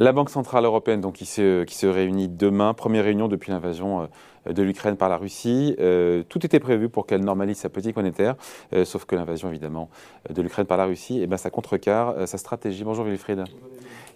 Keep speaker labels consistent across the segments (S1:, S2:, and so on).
S1: La Banque Centrale Européenne, donc, qui, se, réunit demain, première réunion depuis l'invasion euh, de l'Ukraine par la Russie. Euh, tout était prévu pour qu'elle normalise sa politique monétaire, euh, sauf que l'invasion, évidemment, de l'Ukraine par la Russie, eh ben, ça contrecarre sa stratégie. Bonjour Wilfried.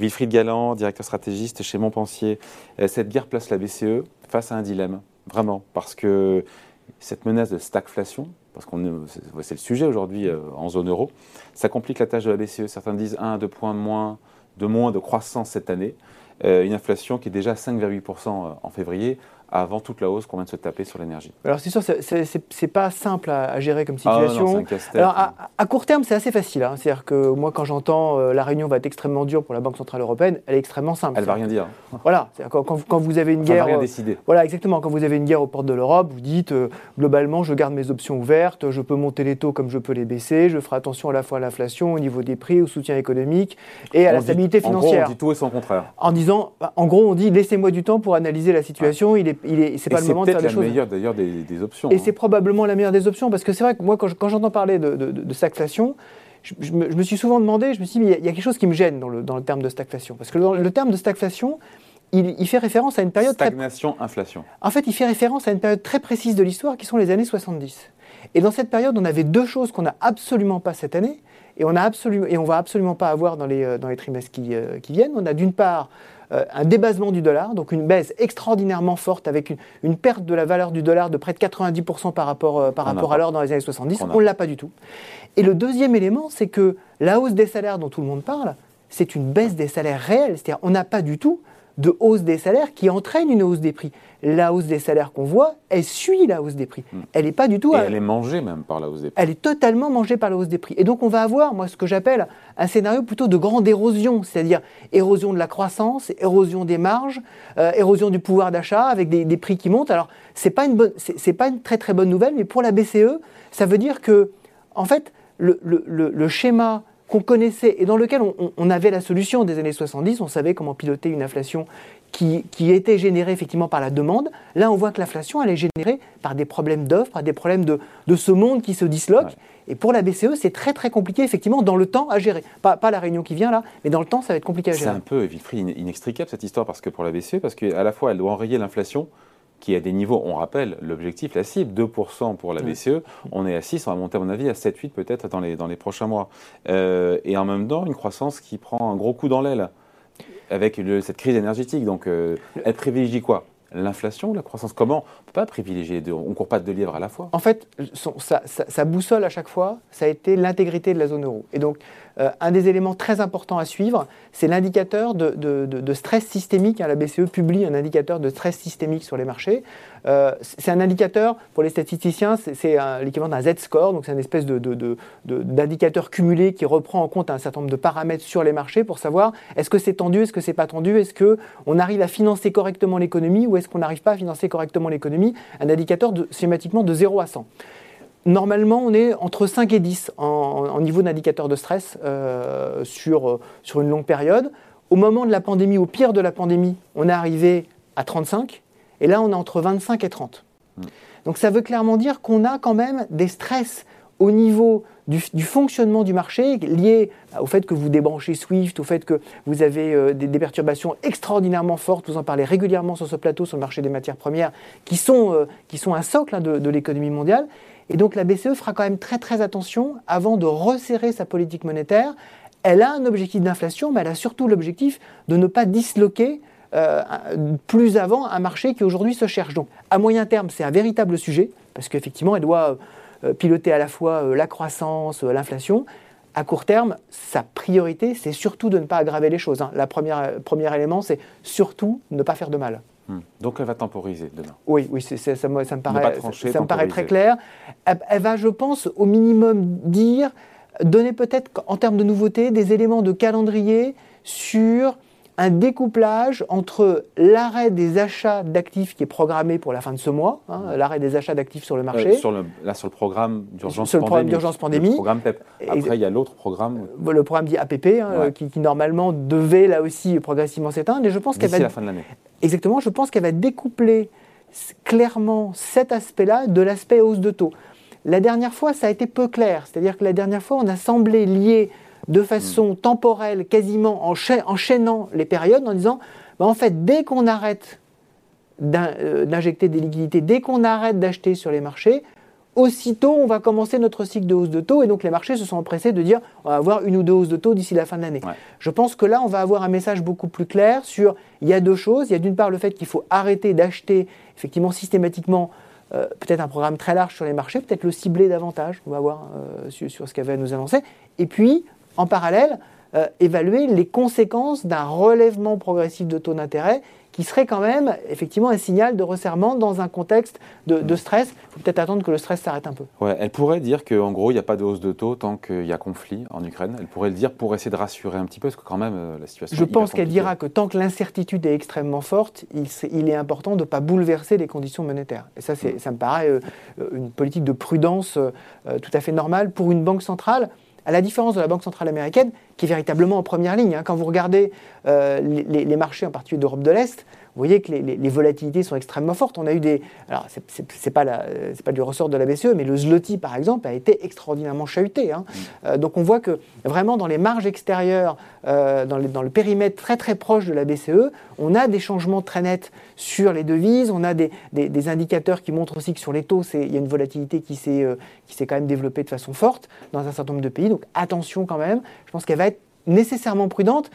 S1: Wilfried Galland, directeur stratégiste chez Montpensier. cette guerre place la BCE face à un dilemme, vraiment, parce que cette menace de stagflation, parce qu'on c'est le sujet aujourd'hui en zone euro, ça complique la tâche de la BCE. Certains disent 1 à 2 points de moins de moins de croissance cette année. Euh, une inflation qui est déjà à 5,8% en février avant toute la hausse qu'on vient de se taper sur l'énergie.
S2: Alors c'est sûr, c'est pas simple à, gérer comme ah situation. Alors à, court terme, c'est assez facile. Hein. C'est-à-dire que moi, quand j'entends euh, la réunion va être extrêmement dure pour la Banque centrale européenne, elle est extrêmement simple.
S1: Elle va rien dire.
S2: Voilà. Quand, quand, vous avez une guerre,
S1: va rien décider.
S2: voilà exactement. Quand vous avez une guerre aux portes de l'Europe, vous dites euh, globalement, je garde mes options ouvertes, je peux monter les taux comme je peux les baisser, je ferai attention à la fois à l'inflation, au niveau des prix, au soutien économique et à la stabilité financière. En
S1: gros, on dit tout et son contraire.
S2: En disant, en gros, on dit laissez-moi du temps pour analyser la situation. Il est, il est, c'est pas le moment
S1: c'est la meilleure d'ailleurs des, options.
S2: Et hein. c'est probablement la meilleure des options parce que c'est vrai que moi, quand, j'entends parler de, de, stagflation, je, me, suis souvent demandé, je me suis dit, il y, a quelque chose qui me gêne dans le, dans le terme de stagflation. Parce que le terme de stagflation, il, fait référence à une période.
S1: Stagnation, inflation.
S2: En fait, il fait référence à une période très précise de l'histoire qui sont les années 70. Et dans cette période, on avait deux choses qu'on n'a absolument pas cette année et on on va absolument pas avoir dans les, euh, dans les trimestres qui, euh, qui viennent. On a d'une part euh, un débasement du dollar, donc une baisse extraordinairement forte avec une, perte de la valeur du dollar de près de 90% par rapport, euh, par rapport à l'heure dans les années 70. On ne l'a pas du tout. Et le deuxième élément, c'est que la hausse des salaires dont tout le monde parle, c'est une baisse des salaires réels. C'est-à-dire on n'a pas du tout de hausse des salaires qui entraîne une hausse des prix. La hausse des salaires qu'on voit, elle suit la hausse des prix. Hmm. Elle n'est pas du tout.
S1: Et elle est mangée même par la hausse des prix.
S2: Elle est totalement mangée par la hausse des prix. Et donc on va avoir, moi, ce que j'appelle un scénario plutôt de grande érosion, c'est-à-dire érosion de la croissance, érosion des marges, euh, érosion du pouvoir d'achat avec des, prix qui montent. Alors c'est pas une bonne, c'est pas une très très bonne nouvelle, mais pour la BCE, ça veut dire que, en fait, le, le, le schéma qu'on connaissait et dans lequel on, avait la solution des années 70, on savait comment piloter une inflation qui, était générée effectivement par la demande. Là, on voit que l'inflation, elle est générée par des problèmes d'offres, par des problèmes de, ce monde qui se disloque. Et pour la BCE, c'est très très compliqué effectivement dans le temps à gérer. Pas, pas, la réunion qui vient là, mais dans le temps, ça va être compliqué à gérer.
S1: C'est un peu, Wilfried, inextricable cette histoire parce que pour la BCE, parce qu'à la fois, elle doit enrayer l'inflation, qui a des niveaux, on rappelle l'objectif, la cible, 2% pour la BCE, on est à 6, on va monter à mon avis à 7-8 peut-être dans les, dans les prochains mois. Euh, et en même temps, une croissance qui prend un gros coup dans l'aile avec cette crise énergétique. Donc, euh, elle privilégie quoi? L'inflation, la croissance, comment? On ne peut pas privilégier, on ne court pas de deux lièvres à la fois.
S2: En fait, sa, boussole à chaque fois, ça a été l'intégrité de la zone euro. Et donc, euh, un des éléments très importants à suivre, c'est l'indicateur de, stress systémique. Hein, la BCE publie un indicateur de stress systémique sur les marchés. Euh, c'est un indicateur, pour les statisticiens, c'est l'équivalent d'un Z-score, donc c'est une espèce d'indicateur cumulé qui reprend en compte un certain nombre de paramètres sur les marchés pour savoir est-ce que c'est tendu, est-ce que c'est pas tendu, est-ce qu'on arrive à financer correctement l'économie ou est-ce qu'on n'arrive pas à financer correctement l'économie. Un indicateur schématiquement de 0 à 100. Normalement, on est entre 5 et 10 en, niveau d'indicateur de stress euh, sur, sur une longue période. Au moment de la pandémie, au pire de la pandémie, on est arrivé à 35. Et là, on est entre 25 et 30. Mm. Donc ça veut clairement dire qu'on a quand même des stress au niveau du, fonctionnement du marché liés au fait que vous débranchez Swift, au fait que vous avez euh, des, perturbations extraordinairement fortes, vous en parlez régulièrement sur ce plateau sur le marché des matières premières, qui sont, euh, qui sont un socle hein, de, de l'économie mondiale. Et donc la BCE fera quand même très très attention avant de resserrer sa politique monétaire. Elle a un objectif d'inflation, mais elle a surtout l'objectif de ne pas disloquer euh, plus avant un marché qui aujourd'hui se cherche. Donc à moyen terme, c'est un véritable sujet, parce qu'effectivement, elle doit euh, piloter à la fois euh, la croissance, l'inflation. À court terme, sa priorité, c'est surtout de ne pas aggraver les choses. Hein. Le premier élément, c'est surtout ne pas faire de mal.
S1: Hmm. Donc elle va temporiser demain.
S2: Oui, oui, ça, ça, me paraît, ça, me paraît très clair. elle, va, je pense, au minimum dire, donner peut-être en termes de nouveautés des éléments de calendrier sur un découplage entre l'arrêt des achats d'actifs qui est programmé pour la fin de ce mois, hein, l'arrêt des achats d'actifs sur le marché.
S1: sur le, là, sur le programme d'urgence pandémie.
S2: d'urgence pandémie. Le
S1: programme PEP. Après, il y a l'autre programme.
S2: Euh, le programme dit APP, hein, qui, normalement devait là aussi progressivement s'éteindre. Et je pense qu'elle va.
S1: la fin de l'année.
S2: Exactement, je pense qu'elle va découpler clairement cet aspect-là de l'aspect hausse de taux. La dernière fois, ça a été peu clair. C'est-à-dire que la dernière fois, on a semblé lier de façon temporelle, quasiment enchaînant les périodes, en disant, bah, en fait, dès qu'on arrête euh, d'injecter des liquidités, dès qu'on arrête d'acheter sur les marchés, aussitôt on va commencer notre cycle de hausse de taux et donc les marchés se sont empressés de dire on va avoir une ou deux hausses de taux d'ici la fin de l'année. Je pense que là on va avoir un message beaucoup plus clair sur il y a deux choses. Il y a d'une part le fait qu'il faut arrêter d'acheter effectivement systématiquement euh, peut-être un programme très large sur les marchés, peut-être le cibler davantage, on va voir euh, sur, ce qu'avait à nous annoncer. Et puis, en parallèle, euh, évaluer les conséquences d'un relèvement progressif de taux d'intérêt qui serait quand même effectivement un signal de resserrement dans un contexte de, stress. Il faut peut-être attendre que le stress s'arrête un peu.
S1: Ouais, elle pourrait dire qu'en gros, il n'y a pas de hausse de taux tant qu'il y a conflit en Ukraine. Elle pourrait le dire pour essayer de rassurer un petit peu, parce que quand même, euh, la situation
S2: Je pense qu'elle dira que tant que l'incertitude est extrêmement forte, il, est important de ne pas bouleverser les conditions monétaires. Et ça, mm. ça me paraît euh, une politique de prudence euh, tout à fait normale pour une banque centrale à la différence de la Banque centrale américaine, qui est véritablement en première ligne. Hein. Quand vous regardez les, les, marchés, en particulier d'Europe de l'Est, vous voyez que les, volatilités sont extrêmement fortes. On a eu des. Alors, ce n'est pas, pas du ressort de la BCE, mais le zloty, par exemple, a été extraordinairement chahuté. Hein. Mm. Euh, donc, on voit que vraiment, dans les marges extérieures, euh, dans, dans, le périmètre très très proche de la BCE, on a des changements très nets sur les devises. On a des, des, indicateurs qui montrent aussi que sur les taux, il y a une volatilité qui s'est euh, quand même développée de façon forte dans un certain nombre de pays. Donc, attention quand même. Je pense qu'elle va être nécessairement prudente.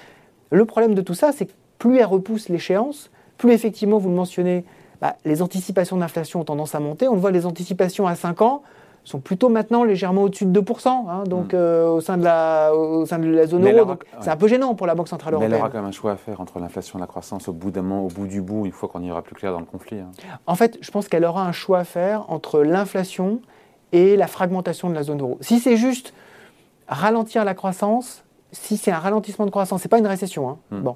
S2: Le problème de tout ça, c'est que plus elle repousse l'échéance, plus effectivement, vous le mentionnez, bah, les anticipations d'inflation ont tendance à monter. On le voit, les anticipations à 5 ans sont plutôt maintenant légèrement au-dessus de 2%, hein, donc hmm. euh, au, sein de la, au sein de la zone euro. C'est un peu gênant pour la Banque Centrale Européenne.
S1: Mais elle aura quand même un choix à faire entre l'inflation et la croissance au bout d'un moment, au bout du bout, une fois qu'on ira plus clair dans le conflit. Hein.
S2: En fait, je pense qu'elle aura un choix à faire entre l'inflation et la fragmentation de la zone euro. Si c'est juste ralentir la croissance, si c'est un ralentissement de croissance, c'est pas une récession. Hein, hmm. Bon,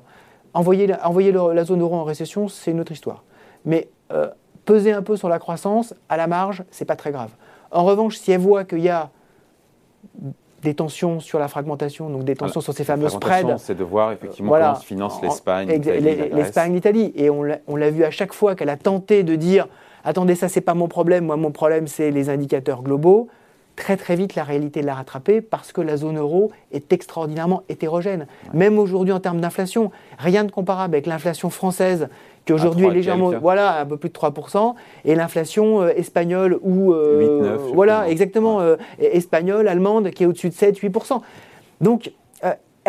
S2: Envoyer, la zone euro en récession, c'est une autre histoire. Mais euh, peser un peu sur la croissance, à la marge, c'est pas très grave. En revanche, si elle voit qu'il y a des tensions sur la fragmentation, donc des tensions sur ces fameux spreads.
S1: c'est de voir effectivement comment se finance l'Espagne,
S2: l'Espagne, l'Italie. Et on l'a vu à chaque fois qu'elle a tenté de dire attendez, ça c'est pas mon problème, moi mon problème c'est les indicateurs globaux très très vite la réalité l'a rattrapé parce que la zone euro est extraordinairement hétérogène. Même aujourd'hui en termes d'inflation, rien de comparable avec l'inflation française qui aujourd'hui est légèrement, voilà, un peu plus de 3%, et l'inflation euh, espagnole ou,
S1: euh,
S2: voilà, exactement, euh, espagnole, allemande, qui est au-dessus de 7-8%. Donc,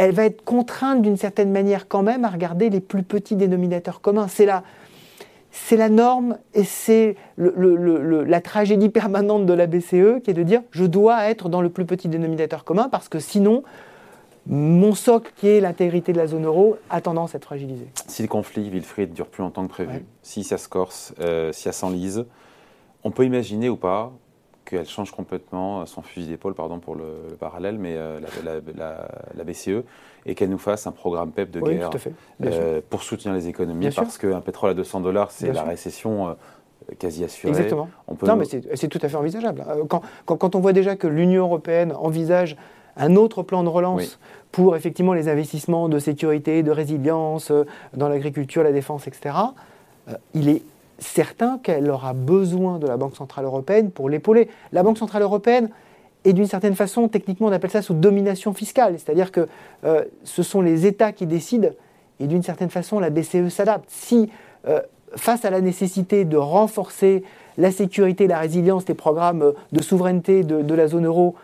S2: elle va être contrainte d'une certaine manière quand même à regarder les plus petits dénominateurs communs. C'est là, c'est la norme et c'est la tragédie permanente de la BCE qui est de dire je dois être dans le plus petit dénominateur commun parce que sinon mon socle qui est l'intégrité de la zone euro a tendance à être fragilisé.
S1: Si le conflit, Wilfried, dure plus longtemps que prévu, si ça se corse, euh, si ça s'enlise, on peut imaginer ou pas qu'elle change complètement son fusil d'épaule, pardon pour le, parallèle, mais euh, la, BCE, et qu'elle nous fasse un programme PEP de guerre euh, pour soutenir les économies, parce qu'un pétrole à 200 dollars, c'est la récession euh, quasi assurée.
S2: Exactement. Non, mais c'est tout à fait envisageable. Quand, quand, on voit déjà que l'Union européenne envisage un autre plan de relance pour effectivement les investissements de sécurité, de résilience dans l'agriculture, la défense, etc., il est certain qu'elle aura besoin de la Banque Centrale Européenne pour l'épauler. La Banque Centrale Européenne est d'une certaine façon, techniquement, on appelle ça sous domination fiscale, c'est-à-dire que euh, ce sont les États qui décident et d'une certaine façon, la BCE s'adapte. Si, euh, face à la nécessité de renforcer la sécurité, la résilience des programmes de souveraineté de, la zone euro,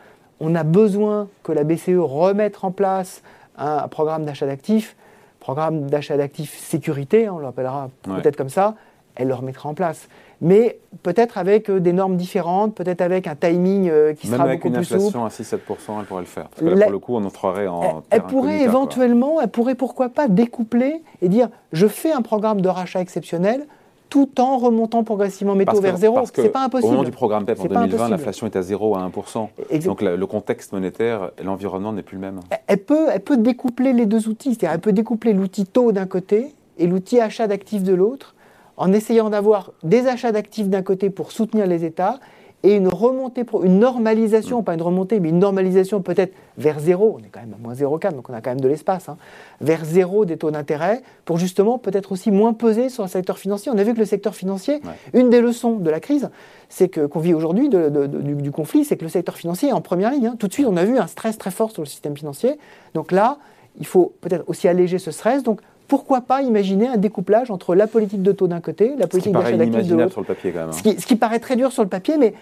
S2: on a besoin que la BCE remette en place un, programme d'achat d'actifs, programme d'achat d'actifs sécurité, on l'appellera peut-être comme ça, elle le remettra en place. Mais peut-être avec euh, des normes différentes, peut-être avec un timing euh, qui sera beaucoup plus souple.
S1: Même avec une inflation à 6-7%, elle pourrait le faire. Parce que là, pour le coup, on entrerait en.
S2: Elle, elle pourrait éventuellement, elle pourrait pourquoi pas découpler et dire je fais un programme de rachat exceptionnel tout en remontant progressivement mes taux vers zéro. C'est pas impossible. Au
S1: moment du programme PEP en 2020, l'inflation est à 0 à 1%. Donc même.
S2: Le contexte monétaire et l'environnement n'est plus le même. Elle peut, elle peut découpler les deux outils. C'est-à-dire elle peut découpler l'outil taux d'un côté et l'outil achat d'actifs de l'autre, en essayant d'avoir des achats d'actifs d'un côté pour soutenir les États et une remontée, une normalisation, pas une remontée, mais une normalisation peut-être vers zéro, on est quand même à moins 0,4, donc on a quand même de l'espace, hein, vers zéro des taux d'intérêt, pour justement peut-être aussi moins peser sur le secteur financier. On a vu que le secteur financier, une des leçons de la crise, c'est que qu'on vit aujourd'hui du, conflit, c'est que le secteur financier est en première ligne. Hein. Tout de suite, on a vu un stress très fort sur le système financier. Donc là, il faut peut-être aussi alléger ce stress. Donc pourquoi pas imaginer un découplage entre la politique de taux d'un côté, la politique d'achat d'actifs de l'autre.
S1: sur le papier quand même.
S2: Ce, qui, ce, qui, paraît très dur sur le papier, mais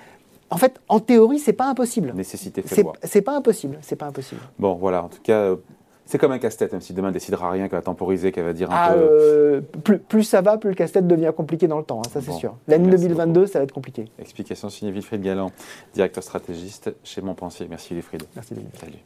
S2: en fait, en théorie, c'est pas impossible.
S1: Nécessité fait.
S2: C'est pas impossible. C'est pas impossible.
S1: Bon, voilà. En tout cas. Euh, c'est comme un casse-tête, même si demain décidera rien, qu'elle va temporiser, qu'elle va dire un
S2: ah,
S1: peu.
S2: Euh, plus, plus, ça va, plus le casse-tête devient compliqué dans le temps, hein, ça c'est sûr. L'année 2022, ça va être compliqué.
S1: Explication signée Wilfried Galland, directeur stratégiste chez Montpensier. Merci Wilfried.
S2: Merci
S1: Salut.